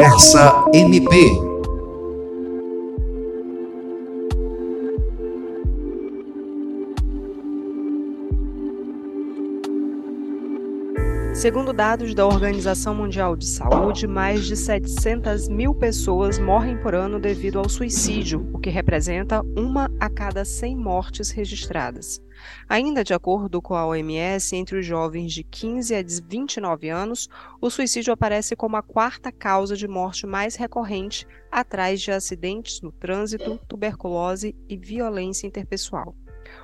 Conversa MP. Segundo dados da Organização Mundial de Saúde, mais de 700 mil pessoas morrem por ano devido ao suicídio, o que representa uma a cada 100 mortes registradas. Ainda de acordo com a OMS, entre os jovens de 15 a 29 anos, o suicídio aparece como a quarta causa de morte mais recorrente, atrás de acidentes no trânsito, tuberculose e violência interpessoal.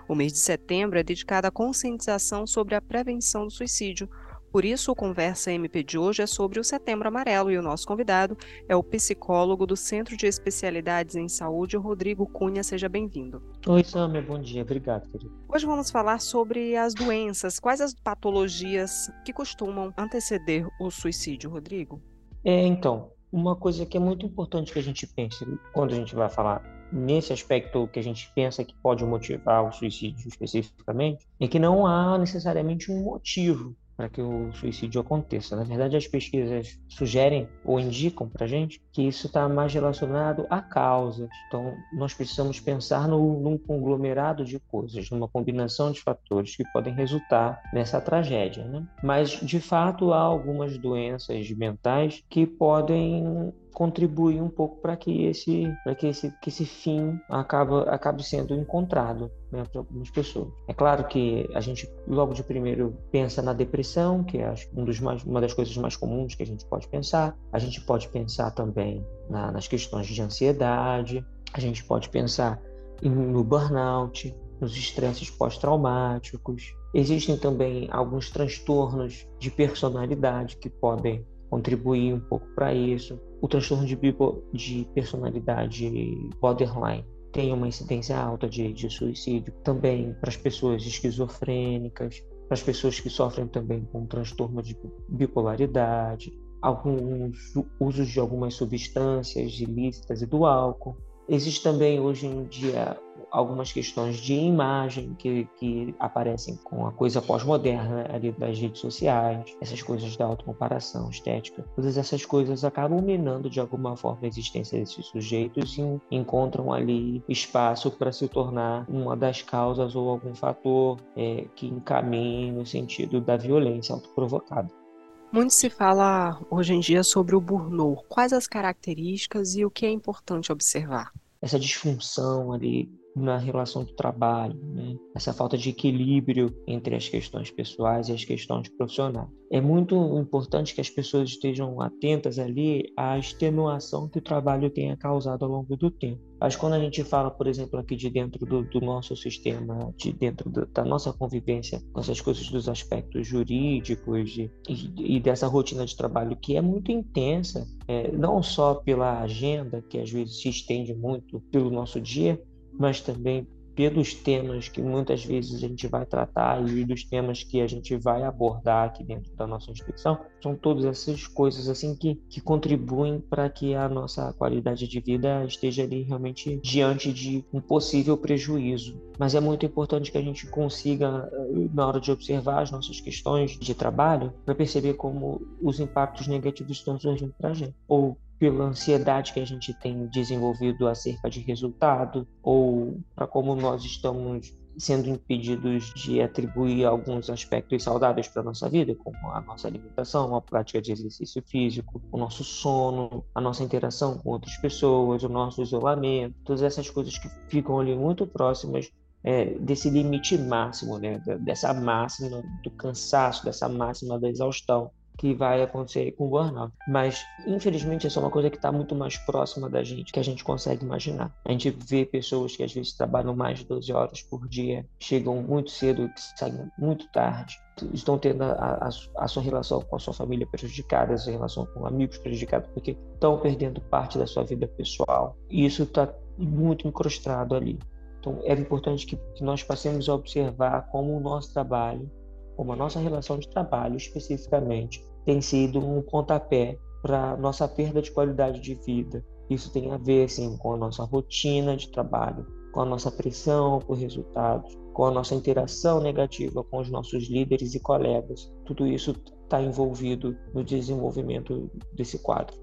O mês de setembro é dedicado à conscientização sobre a prevenção do suicídio, por isso, o Conversa MP de hoje é sobre o Setembro Amarelo e o nosso convidado é o psicólogo do Centro de Especialidades em Saúde, Rodrigo Cunha. Seja bem-vindo. Oi, Samia, bom dia. Obrigado, querido. Hoje vamos falar sobre as doenças. Quais as patologias que costumam anteceder o suicídio, Rodrigo? É, então, uma coisa que é muito importante que a gente pense quando a gente vai falar nesse aspecto que a gente pensa que pode motivar o suicídio especificamente, é que não há necessariamente um motivo para que o suicídio aconteça. Na verdade, as pesquisas sugerem ou indicam para a gente que isso está mais relacionado a causas. Então, nós precisamos pensar no, num conglomerado de coisas, numa combinação de fatores que podem resultar nessa tragédia. Né? Mas, de fato, há algumas doenças mentais que podem contribuir um pouco para que esse para que esse que esse fim acaba acabe sendo encontrado né, para algumas pessoas. É claro que a gente logo de primeiro pensa na depressão que é um dos mais, uma das coisas mais comuns que a gente pode pensar. A gente pode pensar também na, nas questões de ansiedade. A gente pode pensar no burnout nos estresses pós-traumáticos. Existem também alguns transtornos de personalidade que podem contribuir um pouco para isso. O transtorno de, de personalidade borderline tem uma incidência alta de, de suicídio. Também para as pessoas esquizofrênicas, para as pessoas que sofrem também com transtorno de bipolaridade, alguns usos de algumas substâncias ilícitas e do álcool. Existe também hoje em dia algumas questões de imagem que, que aparecem com a coisa pós-moderna ali das redes sociais, essas coisas da autocomparação estética, todas essas coisas acabam minando de alguma forma a existência desses sujeitos e encontram ali espaço para se tornar uma das causas ou algum fator é, que encaminhe no sentido da violência autoprovocada. Muito se fala hoje em dia sobre o burnout. Quais as características e o que é importante observar? Essa disfunção ali na relação do trabalho, né? essa falta de equilíbrio entre as questões pessoais e as questões profissionais. É muito importante que as pessoas estejam atentas ali à extenuação que o trabalho tenha causado ao longo do tempo. Mas quando a gente fala, por exemplo, aqui de dentro do, do nosso sistema, de dentro do, da nossa convivência com essas coisas dos aspectos jurídicos de, e, e, dessa rotina de trabalho que é muito intensa, é, não só pela agenda, que às vezes se estende muito pelo nosso dia, mas também pelos temas que muitas vezes a gente vai tratar e dos temas que a gente vai abordar aqui dentro da nossa instituição, são todas essas coisas assim que, que contribuem para que a nossa qualidade de vida esteja ali realmente diante de um possível prejuízo. Mas é muito importante que a gente consiga, na hora de observar as nossas questões de trabalho, para perceber como os impactos negativos estão surgindo para a gente, ou pela ansiedade que a gente tem desenvolvido acerca de resultado ou para como nós estamos sendo impedidos de atribuir alguns aspectos saudáveis para a nossa vida, como a nossa alimentação, a prática de exercício físico, o nosso sono, a nossa interação com outras pessoas, o nosso isolamento, todas essas coisas que ficam ali muito próximas é, desse limite máximo, né? dessa máxima do cansaço, dessa máxima da exaustão que vai acontecer com o burnout. Mas, infelizmente, essa é uma coisa que está muito mais próxima da gente, que a gente consegue imaginar. A gente vê pessoas que às vezes trabalham mais de 12 horas por dia, chegam muito cedo, saem muito tarde, estão tendo a, a, a, sua relação com a sua família prejudicada, a sua relação com amigos prejudicados, porque estão perdendo parte da sua vida pessoal. E isso está muito encrostado ali. Então, é importante que, que nós passemos a observar como o nosso trabalho como a nossa relação de trabalho especificamente tem sido um pontapé para nossa perda de qualidade de vida. Isso tem a ver sim com a nossa rotina de trabalho, com a nossa pressão por resultados, com a nossa interação negativa com os nossos líderes e colegas. Tudo isso está envolvido no desenvolvimento desse quadro.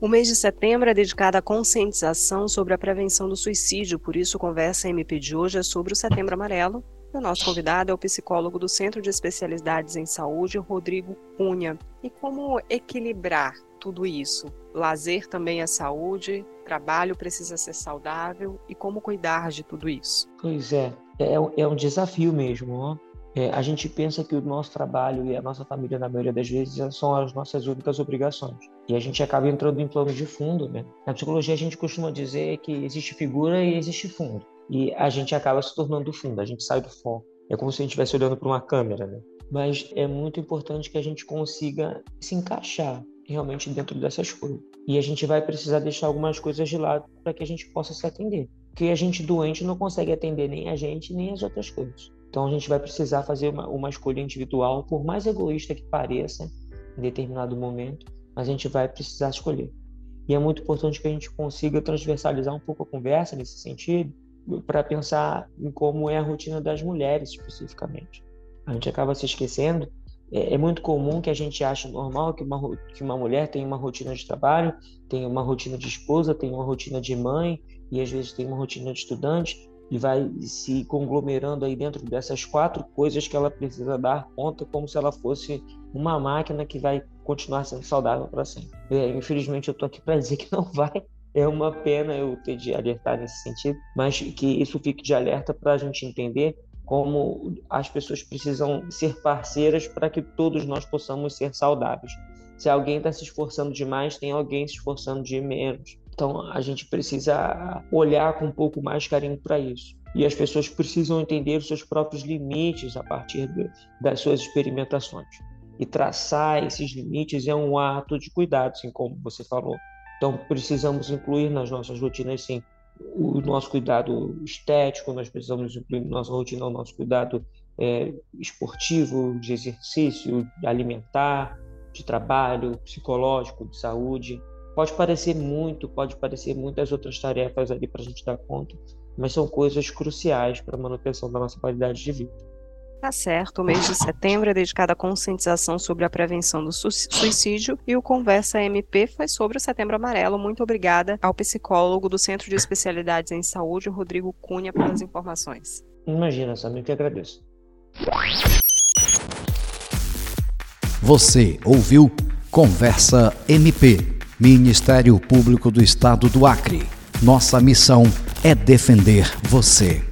O mês de setembro é dedicado à conscientização sobre a prevenção do suicídio, por isso, conversa MP de hoje é sobre o Setembro Amarelo. O nosso convidado é o psicólogo do Centro de Especialidades em Saúde, Rodrigo Cunha. E como equilibrar tudo isso? Lazer também é saúde, trabalho precisa ser saudável e como cuidar de tudo isso? Pois é, é, é um desafio mesmo. Ó. É, a gente pensa que o nosso trabalho e a nossa família, na maioria das vezes, são as nossas únicas obrigações. E a gente acaba entrando em plano de fundo. Né? Na psicologia, a gente costuma dizer que existe figura e existe fundo. E a gente acaba se tornando fundo, a gente sai do foco. É como se a gente estivesse olhando para uma câmera. Né? Mas é muito importante que a gente consiga se encaixar realmente dentro dessas coisas. E a gente vai precisar deixar algumas coisas de lado para que a gente possa se atender. Porque a gente doente não consegue atender nem a gente, nem as outras coisas. Então a gente vai precisar fazer uma, uma escolha individual, por mais egoísta que pareça em determinado momento, mas a gente vai precisar escolher. E é muito importante que a gente consiga transversalizar um pouco a conversa nesse sentido, para pensar em como é a rotina das mulheres especificamente. A gente acaba se esquecendo. É, é muito comum que a gente ache normal que uma, que uma mulher tem uma rotina de trabalho, tem uma rotina de esposa, tem uma rotina de mãe e às vezes tem uma rotina de estudante, e vai se conglomerando aí dentro dessas quatro coisas que ela precisa dar conta, como se ela fosse uma máquina que vai continuar sendo saudável para sempre. É, infelizmente, eu estou aqui para dizer que não vai. É uma pena eu ter de alertar nesse sentido, mas que isso fique de alerta para a gente entender como as pessoas precisam ser parceiras para que todos nós possamos ser saudáveis. Se alguém está se esforçando demais, tem alguém se esforçando de menos. Então a gente precisa olhar com um pouco mais carinho para isso. E as pessoas precisam entender os seus próprios limites a partir de, das suas experimentações. E traçar esses limites é um ato de cuidado, assim como você falou. Então precisamos incluir nas nossas rotinas, sim, o nosso cuidado estético, nós precisamos incluir na nossa rotina o nosso cuidado é, esportivo, de exercício, alimentar, de trabalho, psicológico, de saúde. Pode parecer muito, pode parecer muitas outras tarefas ali para a gente dar conta, mas são coisas cruciais para a manutenção da nossa qualidade de vida. Tá certo, o mês de setembro é dedicado à conscientização sobre a prevenção do suicídio e o Conversa MP foi sobre o Setembro Amarelo. Muito obrigada ao psicólogo do Centro de Especialidades em Saúde, Rodrigo Cunha, pelas informações. Imagina, Samir, que agradeço. Você ouviu Conversa MP Ministério Público do Estado do Acre. Nossa missão é defender você.